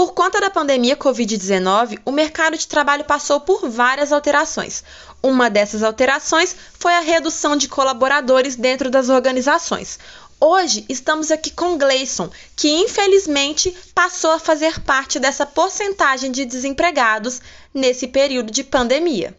Por conta da pandemia Covid-19, o mercado de trabalho passou por várias alterações. Uma dessas alterações foi a redução de colaboradores dentro das organizações. Hoje estamos aqui com Gleison, que infelizmente passou a fazer parte dessa porcentagem de desempregados nesse período de pandemia.